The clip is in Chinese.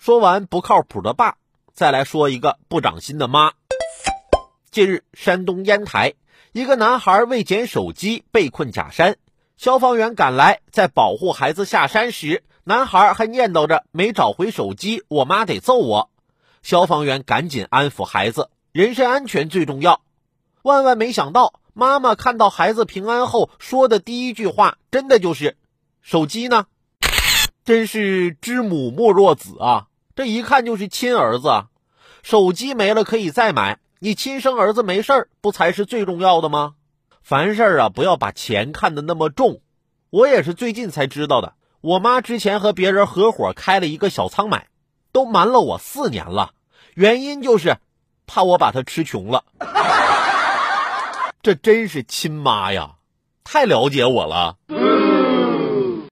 说完不靠谱的爸，再来说一个不长心的妈。近日，山东烟台一个男孩为捡手机被困假山，消防员赶来，在保护孩子下山时，男孩还念叨着没找回手机，我妈得揍我。消防员赶紧安抚孩子，人身安全最重要。万万没想到，妈妈看到孩子平安后说的第一句话，真的就是：“手机呢？”真是知母莫若子啊！这一看就是亲儿子！手机没了可以再买，你亲生儿子没事儿不才是最重要的吗？凡事啊，不要把钱看得那么重。我也是最近才知道的，我妈之前和别人合伙开了一个小仓买，都瞒了我四年了，原因就是怕我把她吃穷了。这真是亲妈呀，太了解我了。